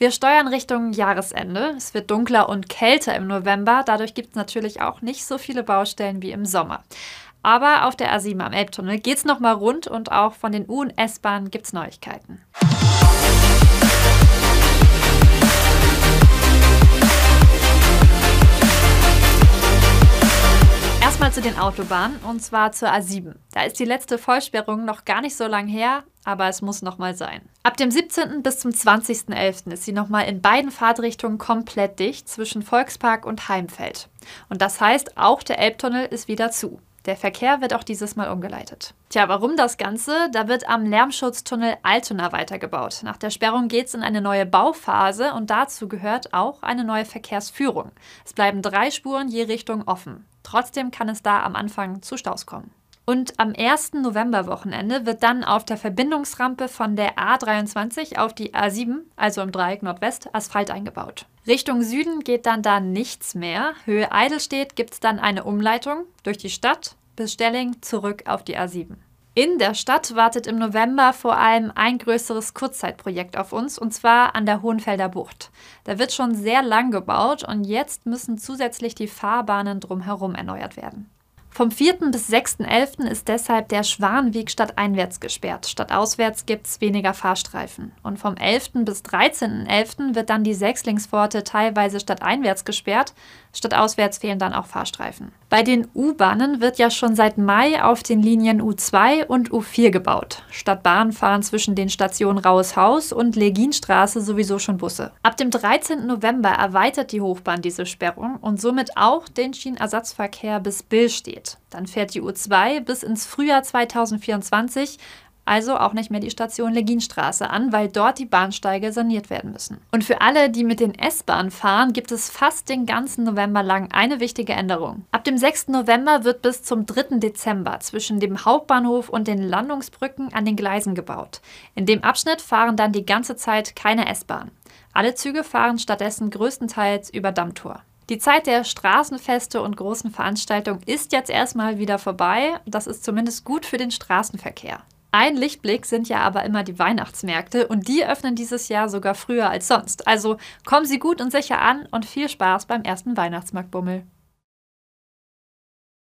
Wir steuern Richtung Jahresende. Es wird dunkler und kälter im November. Dadurch gibt es natürlich auch nicht so viele Baustellen wie im Sommer. Aber auf der A7 am Elbtunnel geht es nochmal rund und auch von den U- und S-Bahnen gibt es Neuigkeiten. Erstmal zu den Autobahnen und zwar zur A7. Da ist die letzte Vollsperrung noch gar nicht so lang her, aber es muss nochmal sein. Ab dem 17. bis zum 20.11. ist sie nochmal in beiden Fahrtrichtungen komplett dicht zwischen Volkspark und Heimfeld. Und das heißt, auch der Elbtunnel ist wieder zu. Der Verkehr wird auch dieses Mal umgeleitet. Tja, warum das Ganze? Da wird am Lärmschutztunnel Altona weitergebaut. Nach der Sperrung geht es in eine neue Bauphase und dazu gehört auch eine neue Verkehrsführung. Es bleiben drei Spuren je Richtung offen. Trotzdem kann es da am Anfang zu Staus kommen. Und am 1. Novemberwochenende wird dann auf der Verbindungsrampe von der A23 auf die A7, also im Dreieck Nordwest, Asphalt eingebaut. Richtung Süden geht dann da nichts mehr. Höhe Eidelstedt gibt es dann eine Umleitung durch die Stadt bis Stelling zurück auf die A7. In der Stadt wartet im November vor allem ein größeres Kurzzeitprojekt auf uns, und zwar an der Hohenfelder Bucht. Da wird schon sehr lang gebaut und jetzt müssen zusätzlich die Fahrbahnen drumherum erneuert werden. Vom 4. bis 6.11. ist deshalb der Schwanweg stadteinwärts gesperrt. Stadtauswärts gibt es weniger Fahrstreifen. Und vom 11. bis 13.11. wird dann die Sechslingspforte teilweise stadteinwärts gesperrt. Stadtauswärts fehlen dann auch Fahrstreifen. Bei den U-Bahnen wird ja schon seit Mai auf den Linien U2 und U4 gebaut. Stadtbahnen fahren zwischen den Stationen Raueshaus und Leginstraße sowieso schon Busse. Ab dem 13. November erweitert die Hochbahn diese Sperrung und somit auch den Schienenersatzverkehr bis Billstedt. Dann fährt die U2 bis ins Frühjahr 2024 also auch nicht mehr die Station Leginstraße an, weil dort die Bahnsteige saniert werden müssen. Und für alle, die mit den S-Bahnen fahren, gibt es fast den ganzen November lang eine wichtige Änderung. Ab dem 6. November wird bis zum 3. Dezember zwischen dem Hauptbahnhof und den Landungsbrücken an den Gleisen gebaut. In dem Abschnitt fahren dann die ganze Zeit keine S-Bahn. Alle Züge fahren stattdessen größtenteils über Dammtor. Die Zeit der Straßenfeste und großen Veranstaltungen ist jetzt erstmal wieder vorbei. Das ist zumindest gut für den Straßenverkehr. Ein Lichtblick sind ja aber immer die Weihnachtsmärkte und die öffnen dieses Jahr sogar früher als sonst. Also kommen Sie gut und sicher an und viel Spaß beim ersten Weihnachtsmarktbummel.